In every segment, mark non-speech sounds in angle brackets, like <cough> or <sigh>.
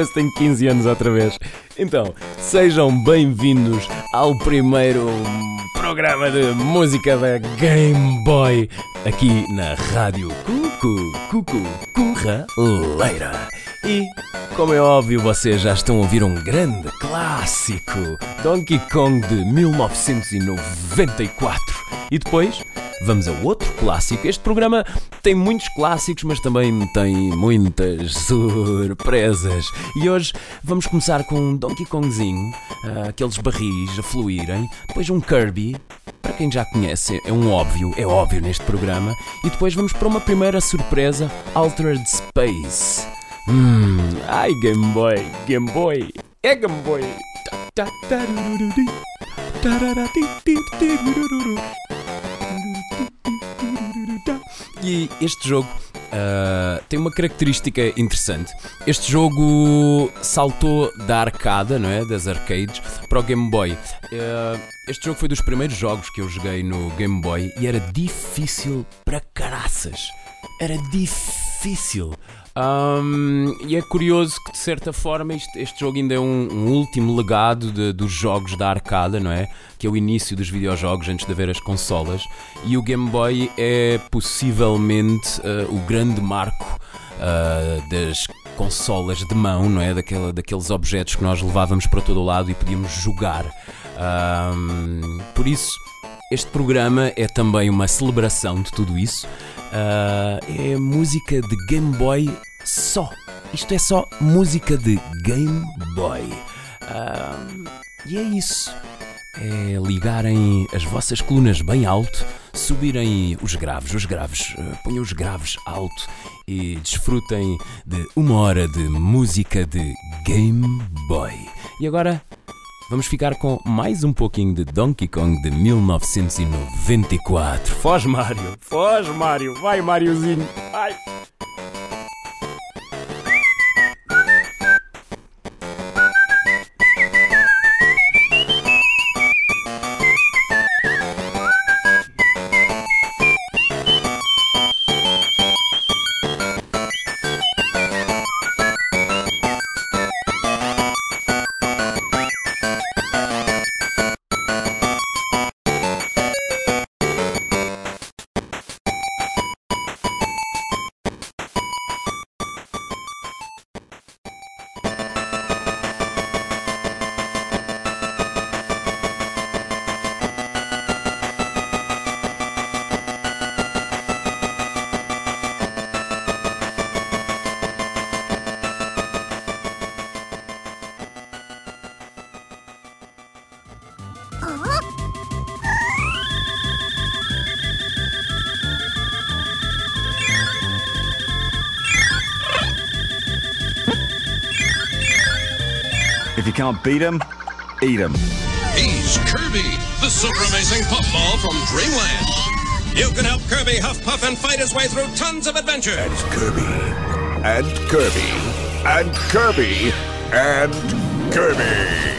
Parece que tenho 15 anos outra vez. Então, sejam bem-vindos ao primeiro programa de música da Game Boy aqui na Rádio Cucu, Cucu, Curraleira. E, como é óbvio, vocês já estão a ouvir um grande clássico, Donkey Kong de 1994. E depois vamos a outro clássico. Este programa tem muitos clássicos, mas também tem muitas surpresas. E hoje vamos começar com um Donkey Kongzinho, ah, aqueles barris a fluírem, depois um Kirby. Para quem já conhece, é um óbvio, é óbvio neste programa. E depois vamos para uma primeira surpresa, Altered Space. Hum, ai Game Boy, Game Boy, é Game Boy. E este jogo ah, tem uma característica interessante. Este jogo saltou da arcada, não é? Das arcades, para o Game Boy. Ah, este jogo foi dos primeiros jogos que eu joguei no Game Boy e era difícil para caraças. Era difícil. Ahm, e é curioso que, de certa forma, este, este jogo ainda é um, um último legado de- dos jogos da arcada, não é? Que é o início dos videojogos antes de haver as consolas. E o Game Boy é possivelmente ah, o grande marco ah, das consolas de mão, não é? Daquela, daqueles objetos que nós levávamos para todo o lado e podíamos jogar. Ahm, por isso, este programa é também uma celebração de tudo isso. Ah, é música de Game Boy só. Isto é só música de Game Boy. E é isso. É ligarem as vossas colunas bem alto, subirem os graves, os graves, ah, ponham os graves alto e desfrutem de uma hora de música de Game Boy. E agora Vamos ficar com mais um pouquinho de Donkey Kong de 1994. Foz, Mário! Foz, Mário! Vai, Máriozinho! Vai! Can't beat 'em, eat 'em. He's Kirby, the super amazing puffball from Dreamland. You can help Kirby huff puff and fight his way through tons of adventure. and Kirby, and Kirby, and Kirby, and Kirby.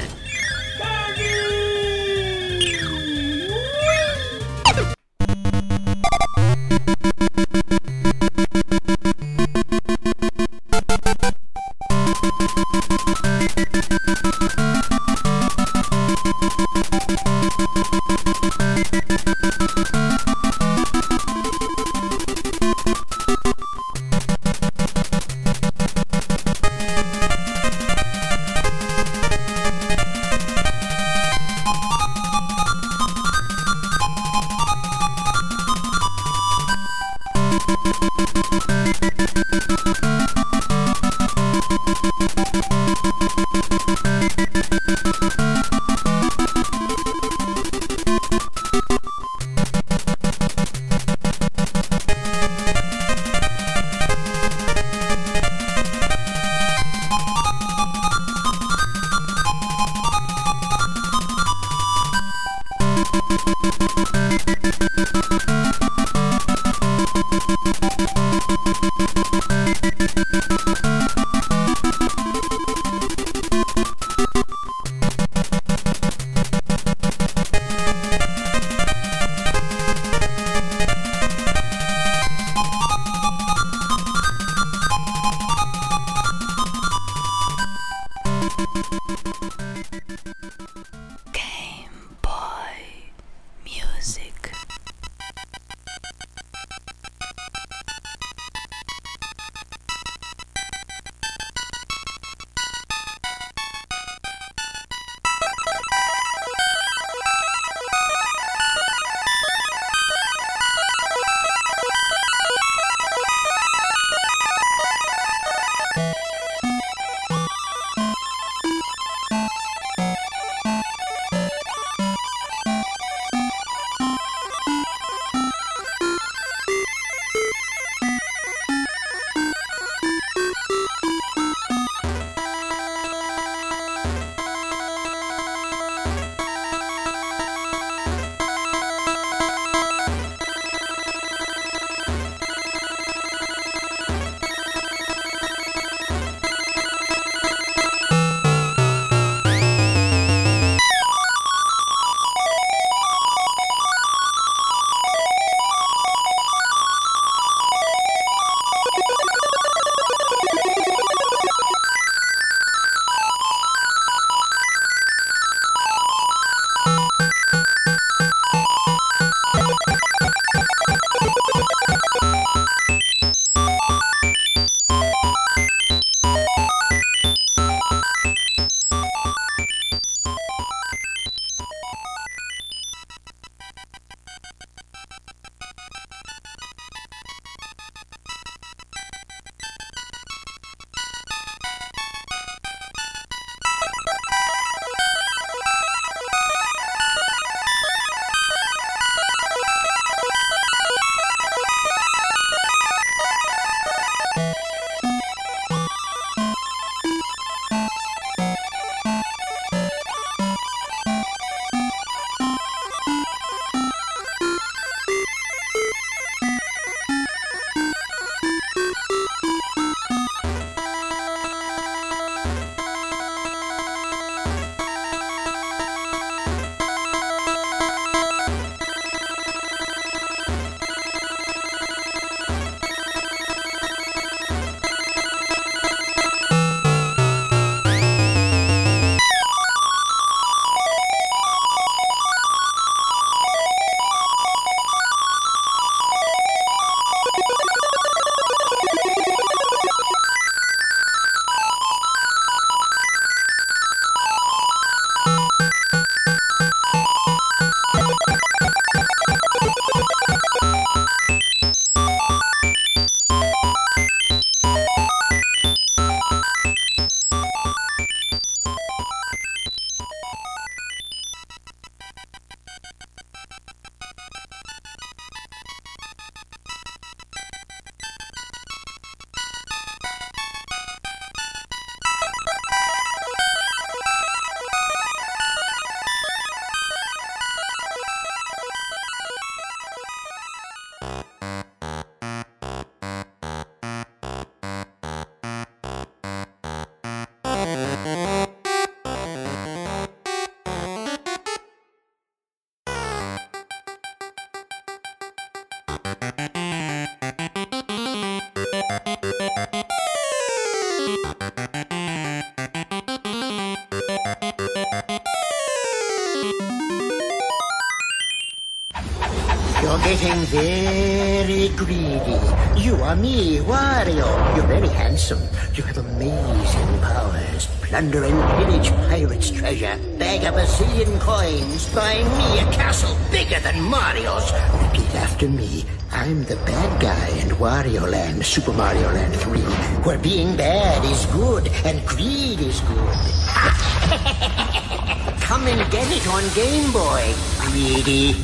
Getting very greedy. You are me, Wario. You're very handsome. You have amazing powers. Plunder and pillage pirates' treasure. Bag of a bazillion coins. Buy me a castle bigger than Mario's. Repeat after me. I'm the bad guy in Wario Land, Super Mario Land 3, where being bad is good and greed is good. <laughs> Come and get it on Game Boy, greedy.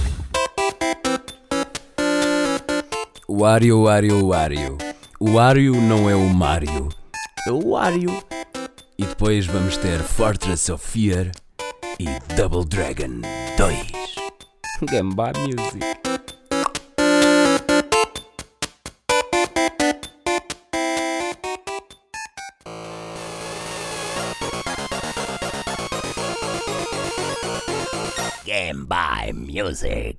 Wario, Wario, Wario. O Wario não é o Mario, é o Wario. E depois vamos ter Fortress of Fear e Double Dragon 2. Gamba Music. Game by Music.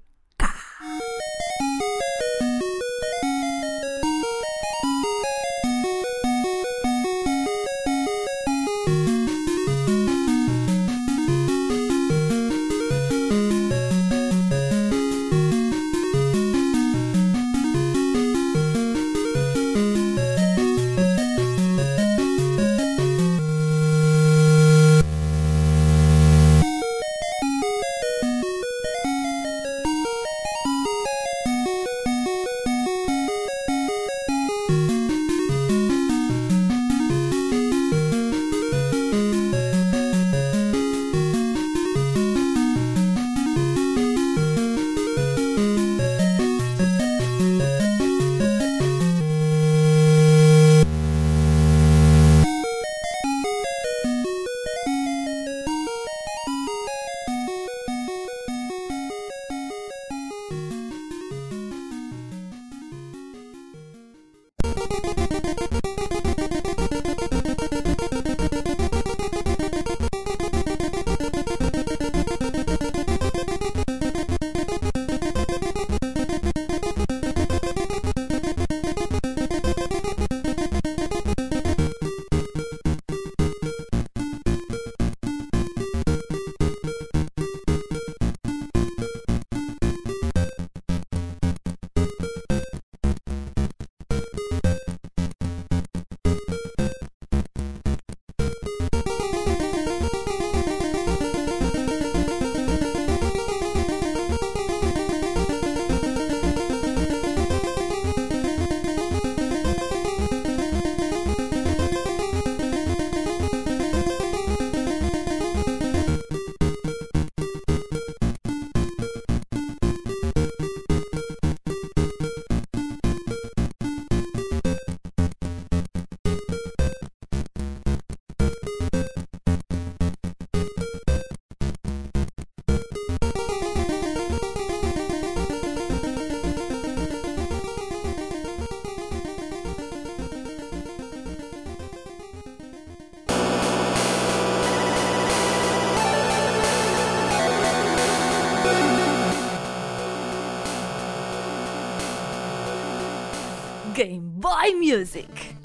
Game Boy Music.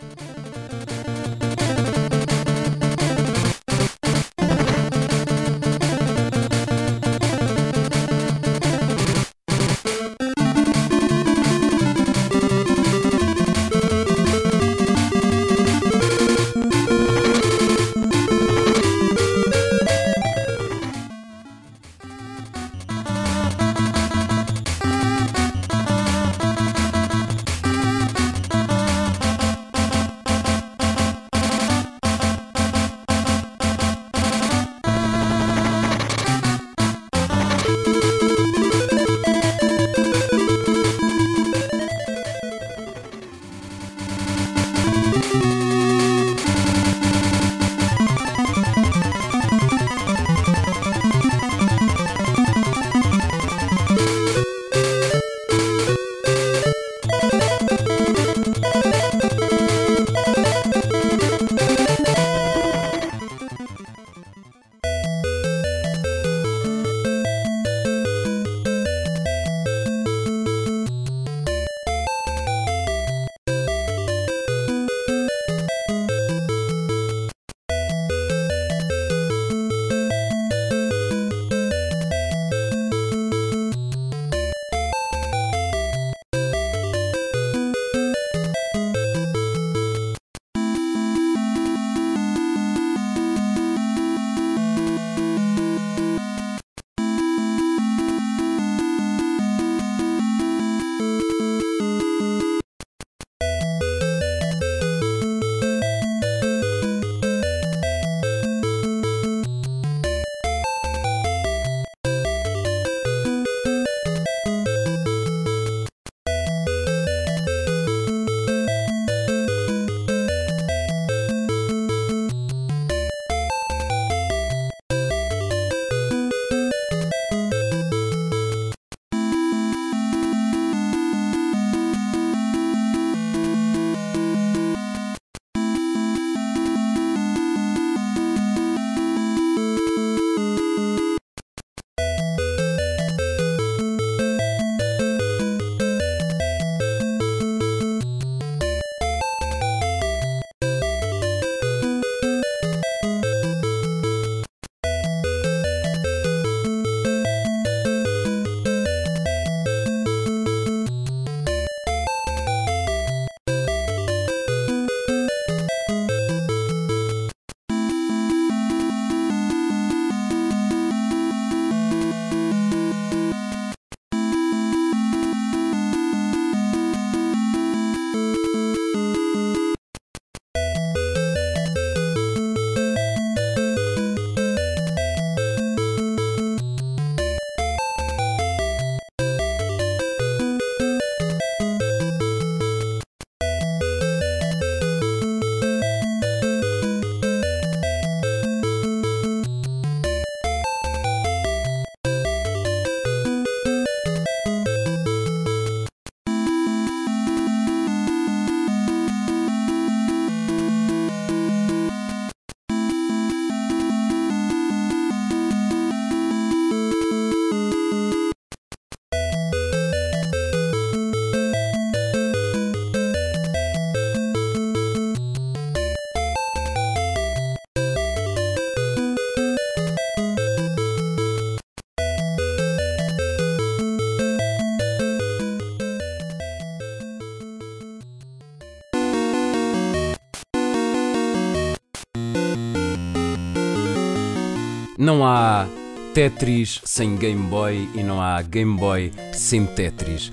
Não há Tetris sem Game Boy e não há Game Boy sem Tetris.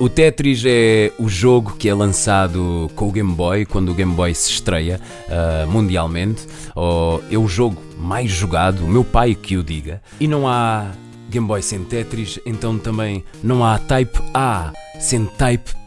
O Tetris é o jogo que é lançado com o Game Boy quando o Game Boy se estreia uh, mundialmente. Ou é o jogo mais jogado, o meu pai que o diga. E não há Game Boy sem Tetris, então também não há Type A sem Type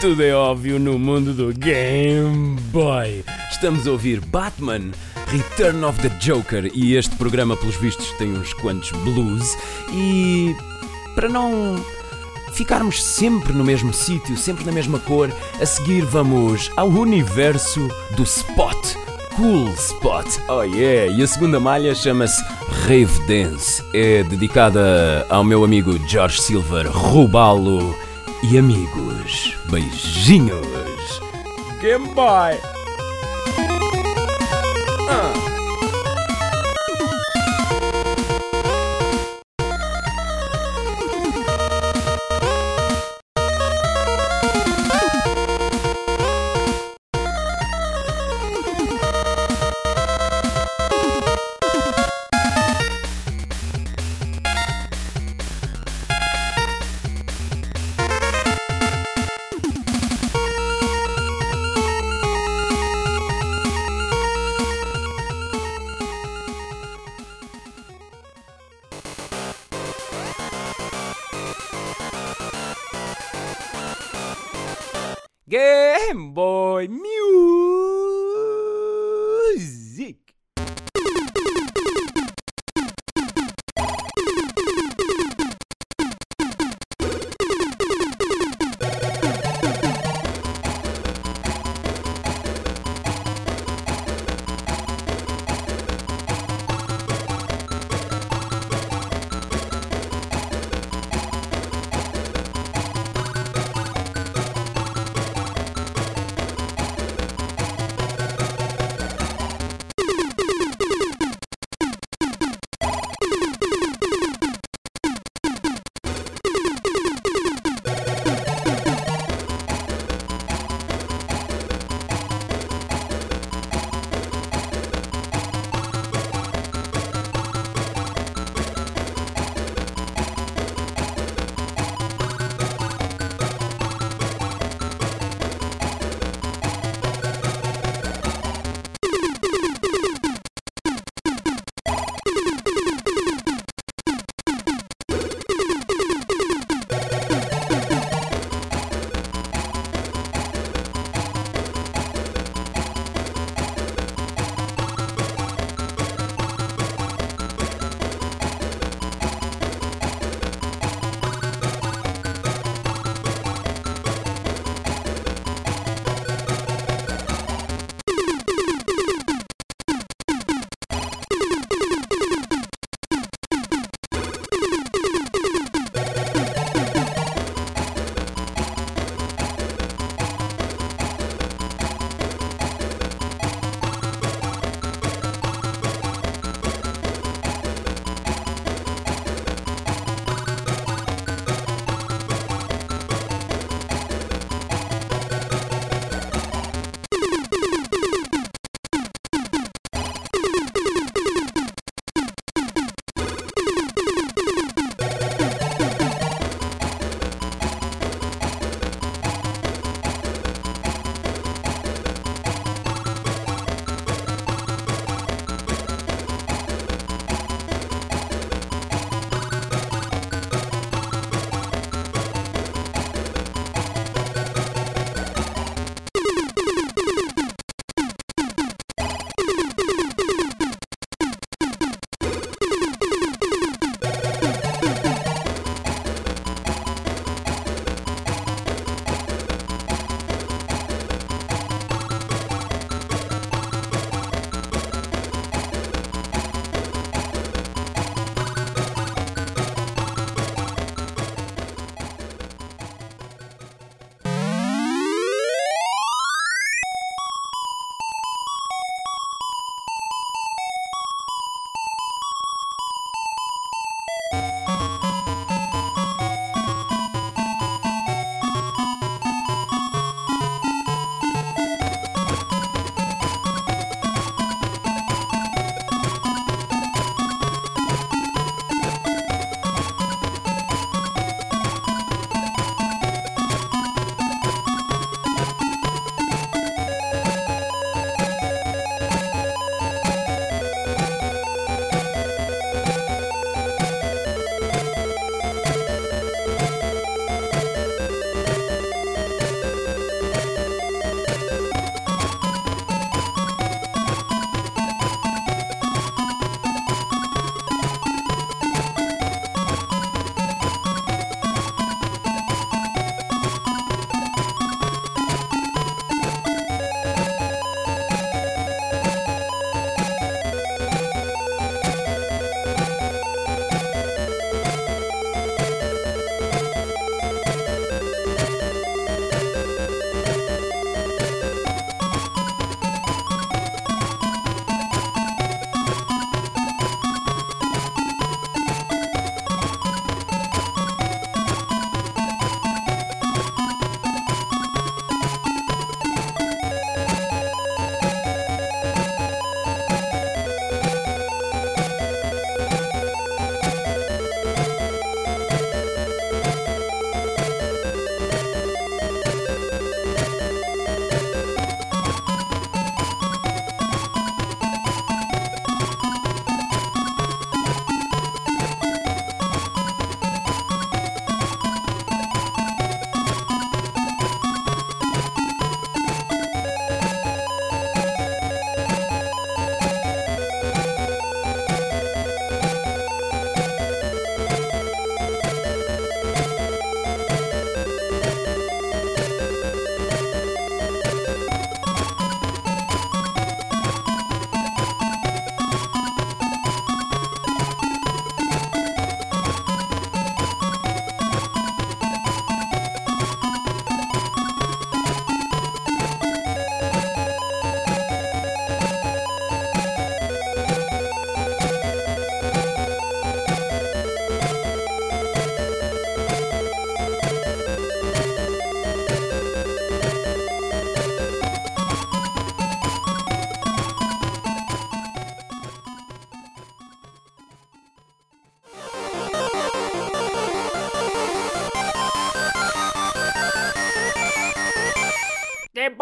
tudo é óbvio no mundo do Game Boy. Estamos a ouvir Batman, Return of the Joker e este programa, pelos vistos, tem uns quantos blues. E para não ficarmos sempre no mesmo sítio, sempre na mesma cor, a seguir vamos ao universo do Spot. Cool Spot, oh yeah! E a segunda malha chama-se Rave Dance. É dedicada ao meu amigo George Silver, Rubalo e amigos. Beijinhos! Game Boy!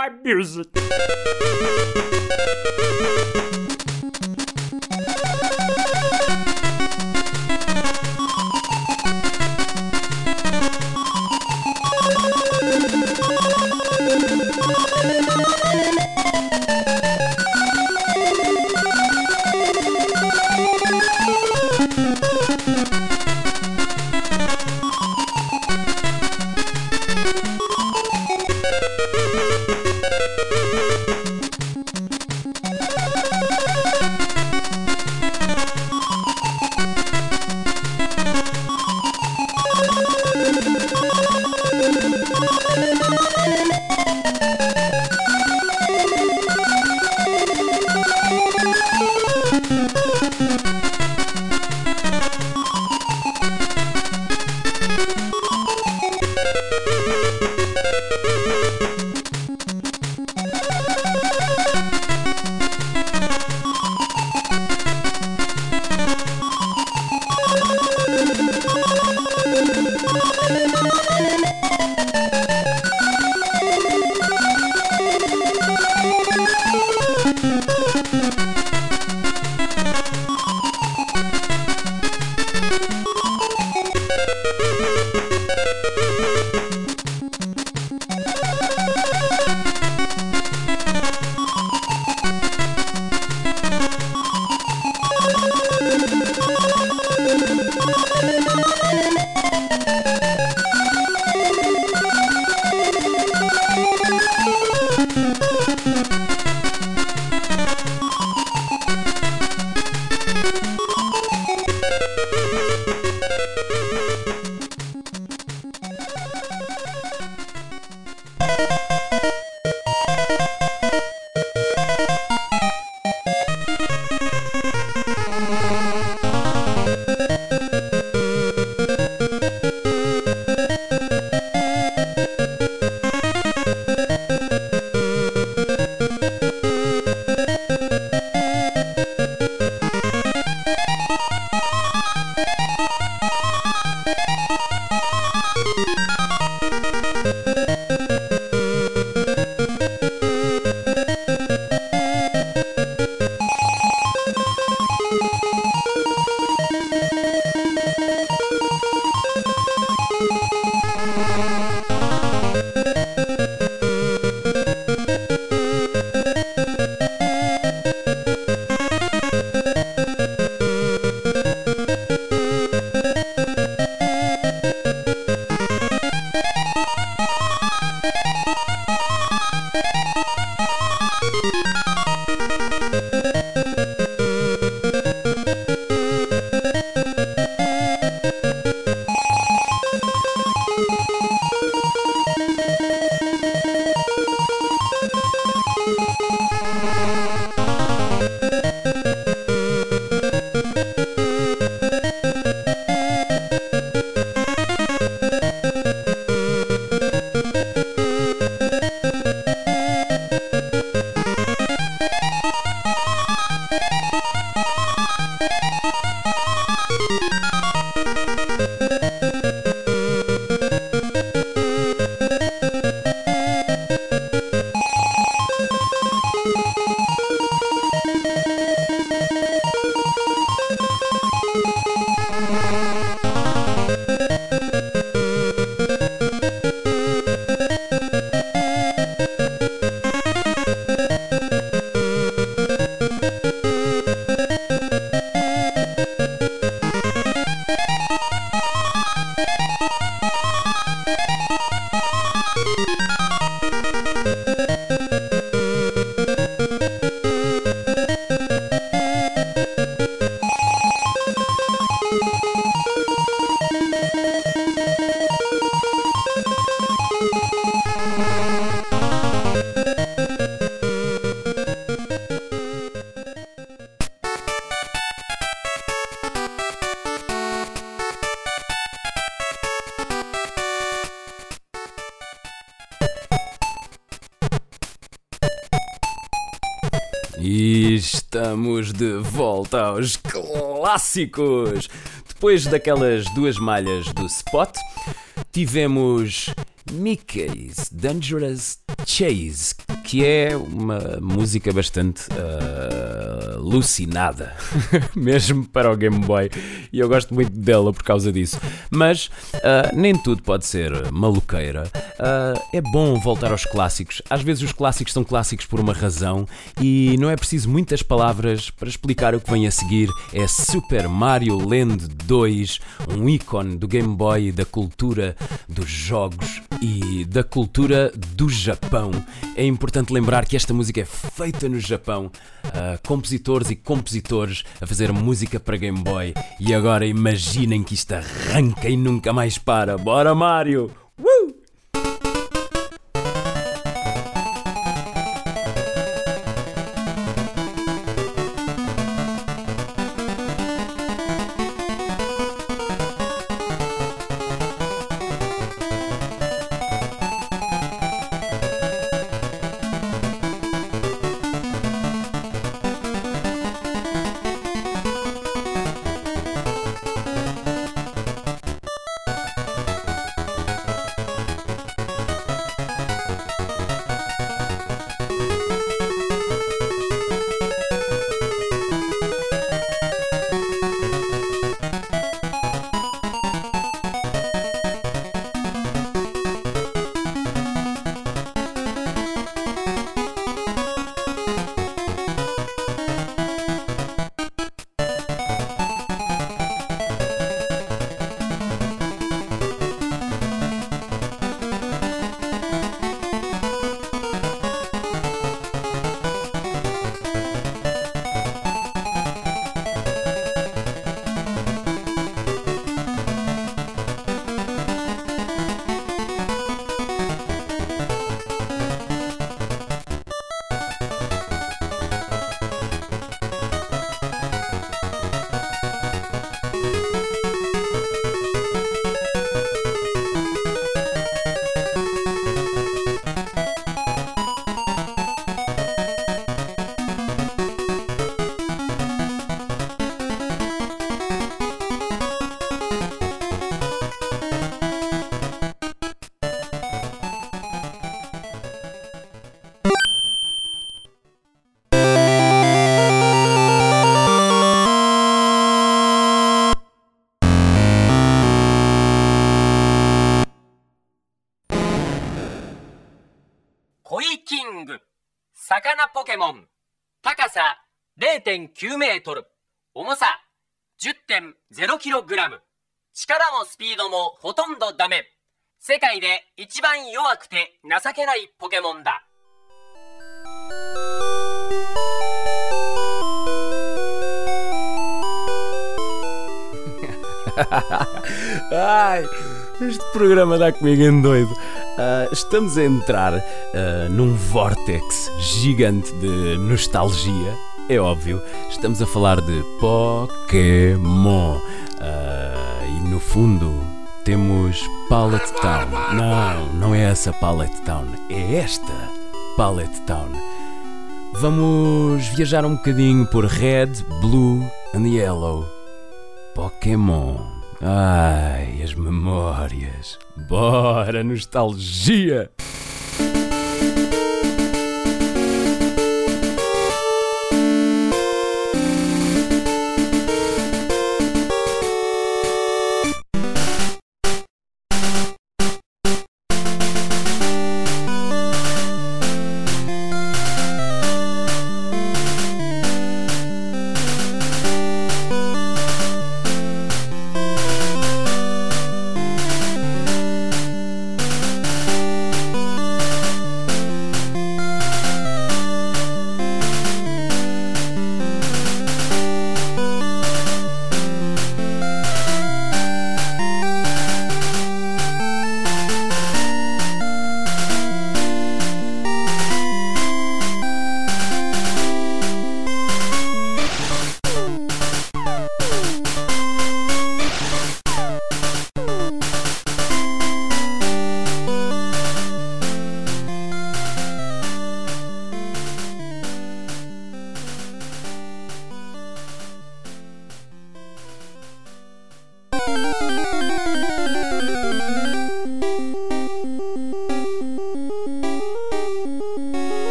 Game Boy Music. Depois daquelas duas malhas do Spot, tivemos Mickey's Dangerous Chase, que é uma música bastante uh, alucinada, <laughs> mesmo para o Game Boy, e eu gosto muito dela por causa disso. Mas uh, nem tudo pode ser maluqueira. Uh, é bom voltar aos clássicos. Às vezes os clássicos são clássicos por uma razão e não é preciso muitas palavras para explicar o que vem a seguir. É Super Mario Land 2, um ícone do Game Boy e da cultura dos jogos e da cultura do Japão. É importante lembrar que esta música é feita no Japão, uh, compositores e compositores a fazer música para Game Boy. E agora imaginem que isto arranca e nunca mais para. Bora, 高さ0.9メートル。重さ10.0キログラム。力もスピードもほとんどダメ。世界で一番弱くて情けないポケモンだ。<laughs> はい。este programa. Uh, estamos a entrar uh, num vórtex gigante de nostalgia. É óbvio, estamos a falar de Pokémon. Uh, e no fundo temos Pallet Town. Não, não é essa Pallet Town, é esta Pallet Town. Vamos viajar um bocadinho por Red, Blue and Yellow. Pokémon. Ai, as memórias. Bora, nostalgia!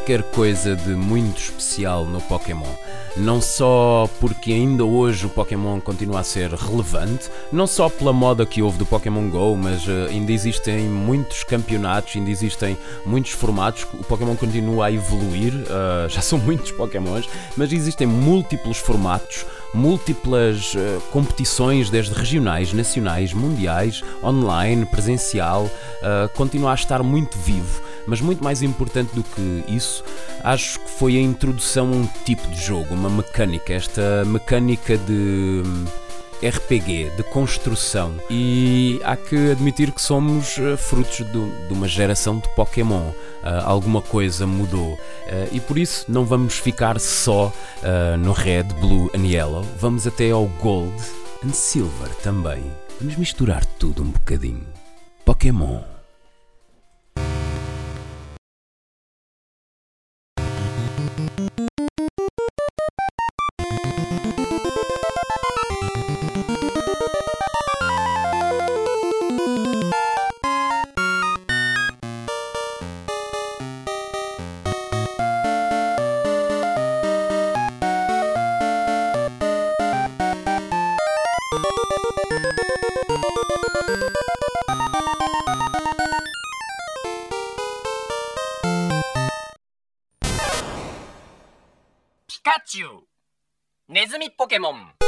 Qualquer coisa de muito especial no Pokémon. Não só porque ainda hoje o Pokémon continua a ser relevante, não só pela moda que houve do Pokémon Go, mas uh, ainda existem muitos campeonatos, ainda existem muitos formatos, o Pokémon continua a evoluir, uh, <laughs> já são muitos Pokémons, mas existem múltiplos formatos, múltiplas uh, competições, desde regionais, nacionais, mundiais, online, presencial, continua a estar muito vivo. Mas muito mais importante do que isso, acho que foi a introdução a um tipo de jogo, uma mecânica, esta mecânica de hum, RPG, de construção. E há que admitir que somos frutos de, de uma geração de Pokémon. Uh, alguma coisa mudou. Uh, e por isso não vamos ficar só uh, no Red, Blue and Yellow. Vamos até ao Gold and Silver também. Vamos misturar tudo um bocadinho. Pokémon. ネズミポケモン。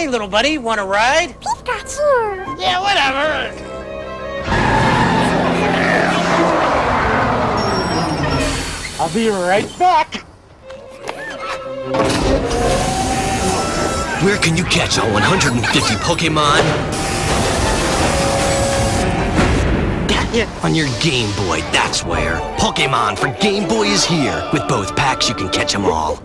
Hey, little buddy, want a ride? Pikachu! Yeah, whatever. I'll be right back. Where can you catch all 150 Pokemon? On your Game Boy, that's where. Pokemon for Game Boy is here. With both packs, you can catch them all.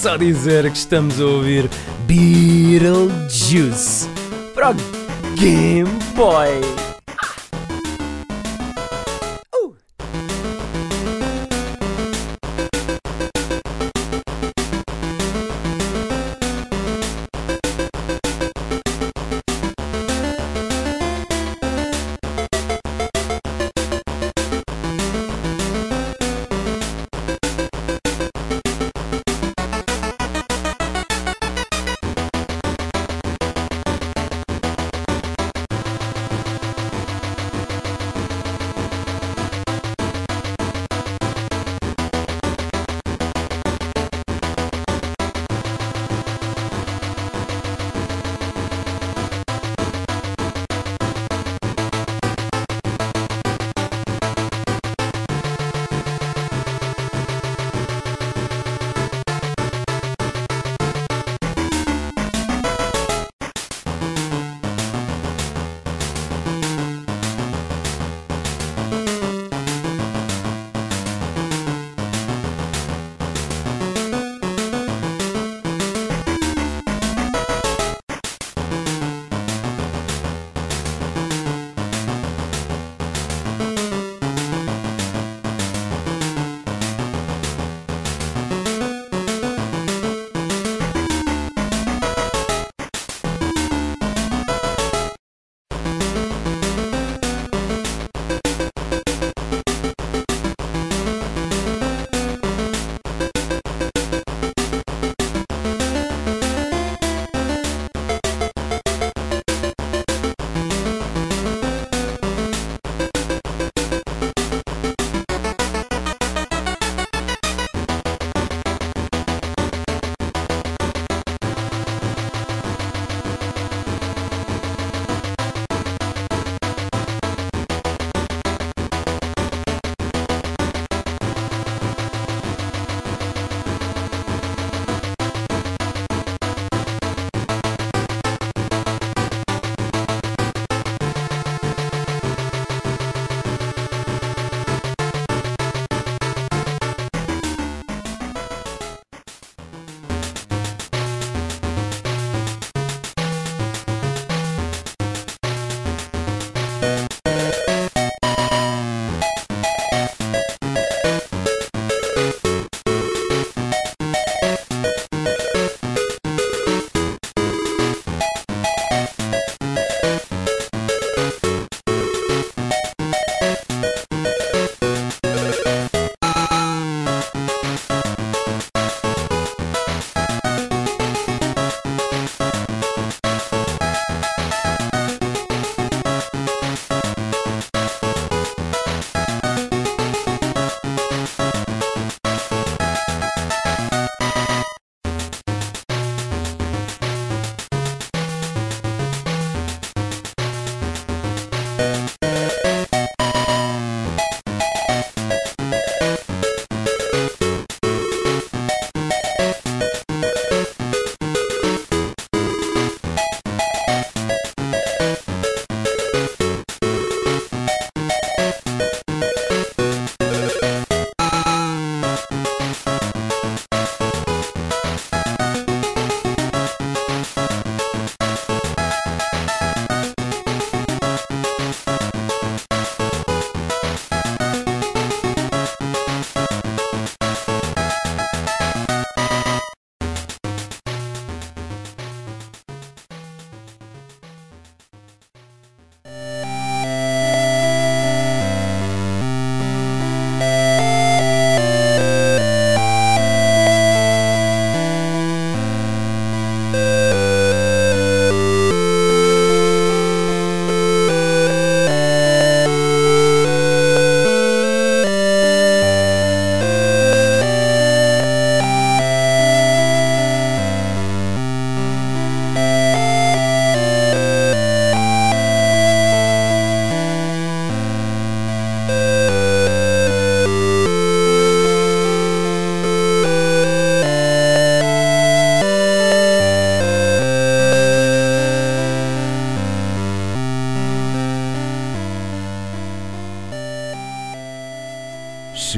Só dizer que estamos a ouvir Beetlejuice para o Game Boy.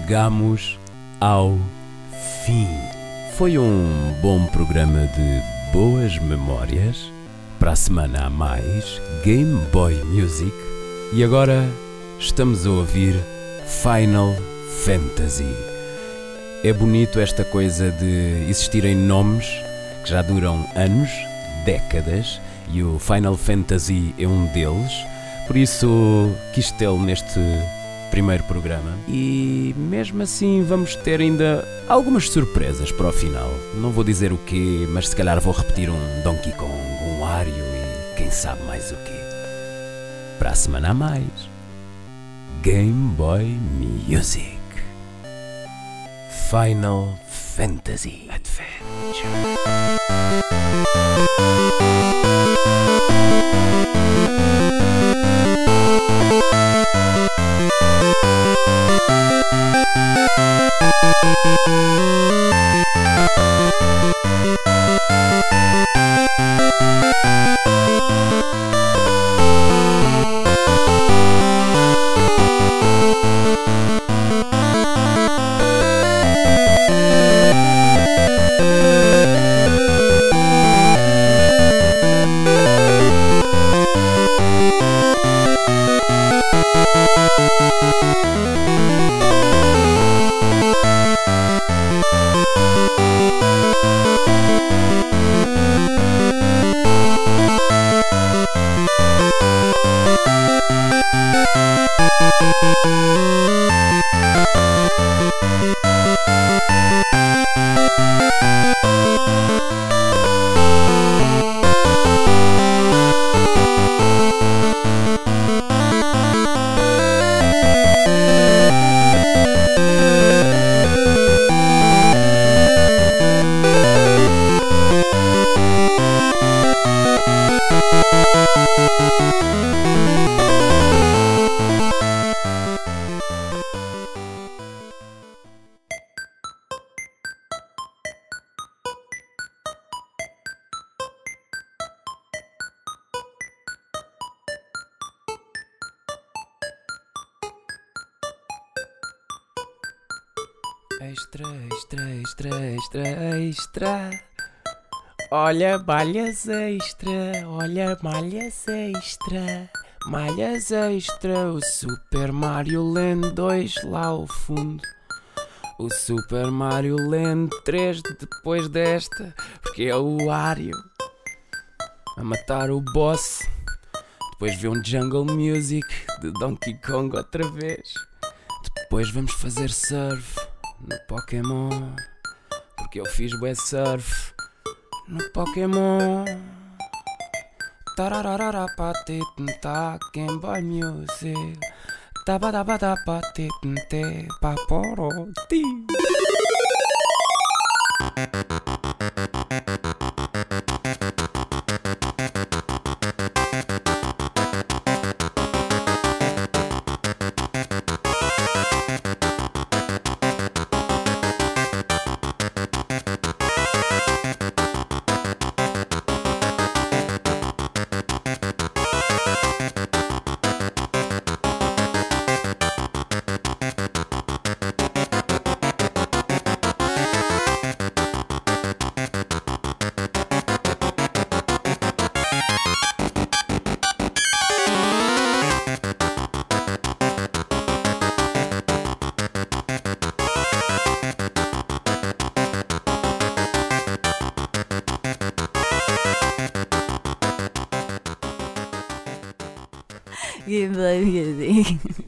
Chegamos ao fim. Foi um bom programa de boas memórias. Para a semana a mais, Game Boy Music. E agora estamos a ouvir Final Fantasy. É bonito esta coisa de existirem nomes que já duram anos, décadas, e o Final Fantasy é um deles. Por isso quis tê-lo neste primeiro programa. E mesmo assim vamos ter ainda algumas surpresas para o final. Não vou dizer o quê, mas se calhar vou repetir um Donkey Kong, um Wario e quem sabe mais o quê. Para a semana a mais. Game Boy Music. Final Fantasy Adventure. Música Extra, Olha, malhas extra, olha, malhas extra. Malhas extra, o Super Mario Land 2 lá ao fundo. O Super Mario Land 3 depois desta, porque é o Wario a matar o boss. Depois vê um Jungle Music de Donkey Kong outra vez. Depois vamos fazer surf no Pokémon. Porque eu fiz web surf no Pokémon. Tararara patete tá Game Boy Music. Tabadabada patete paporoti. Game Boy Music. <laughs>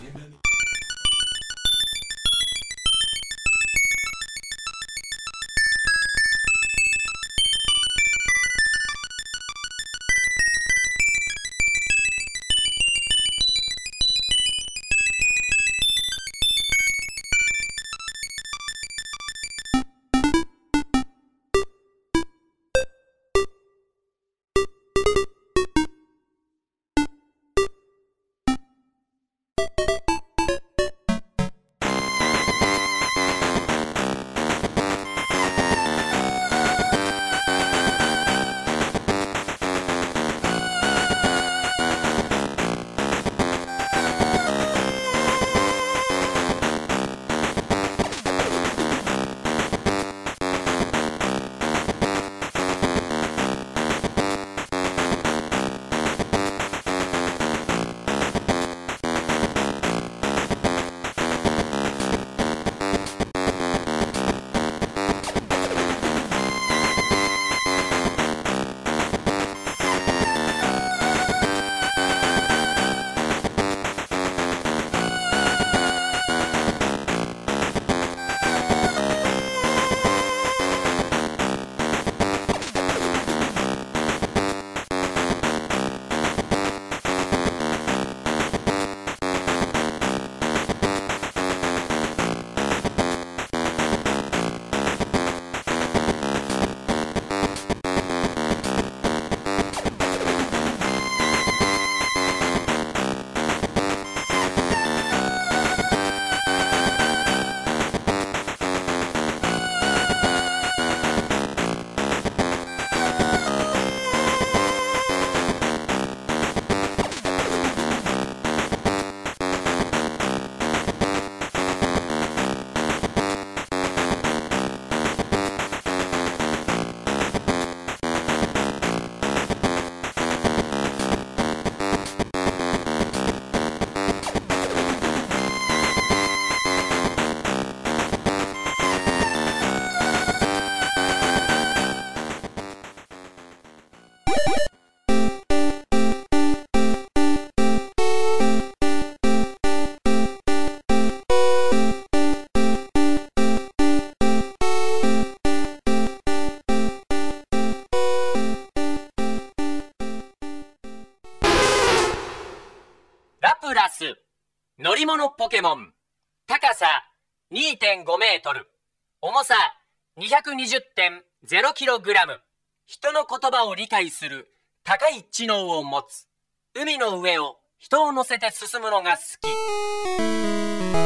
220.0kg。人の言葉を理解する高い知能を持つ。海の上を人を乗せて進むのが好き。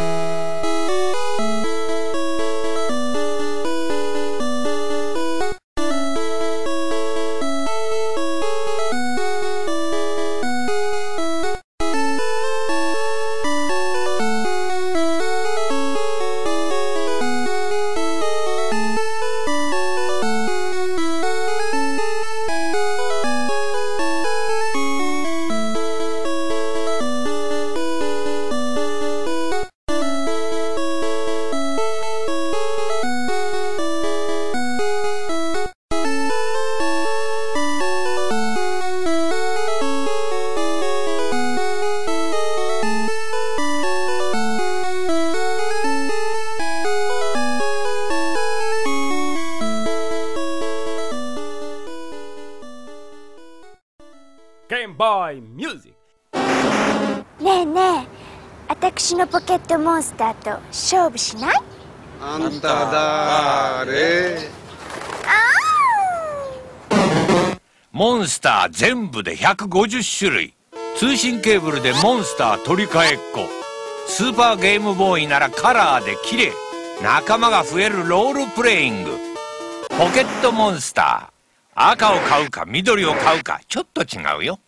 Game Boy Music. ねえねえ私のポケットモンスターと勝負しない？あんただれモンスター全部で150種類通信ケーブルでモンスター取り替えっこ。スーパーゲームボーイならカラーで綺麗。仲間が増えるロールプレイング。ポケットモンスター赤を買うか緑を買うかちょっと違うよ。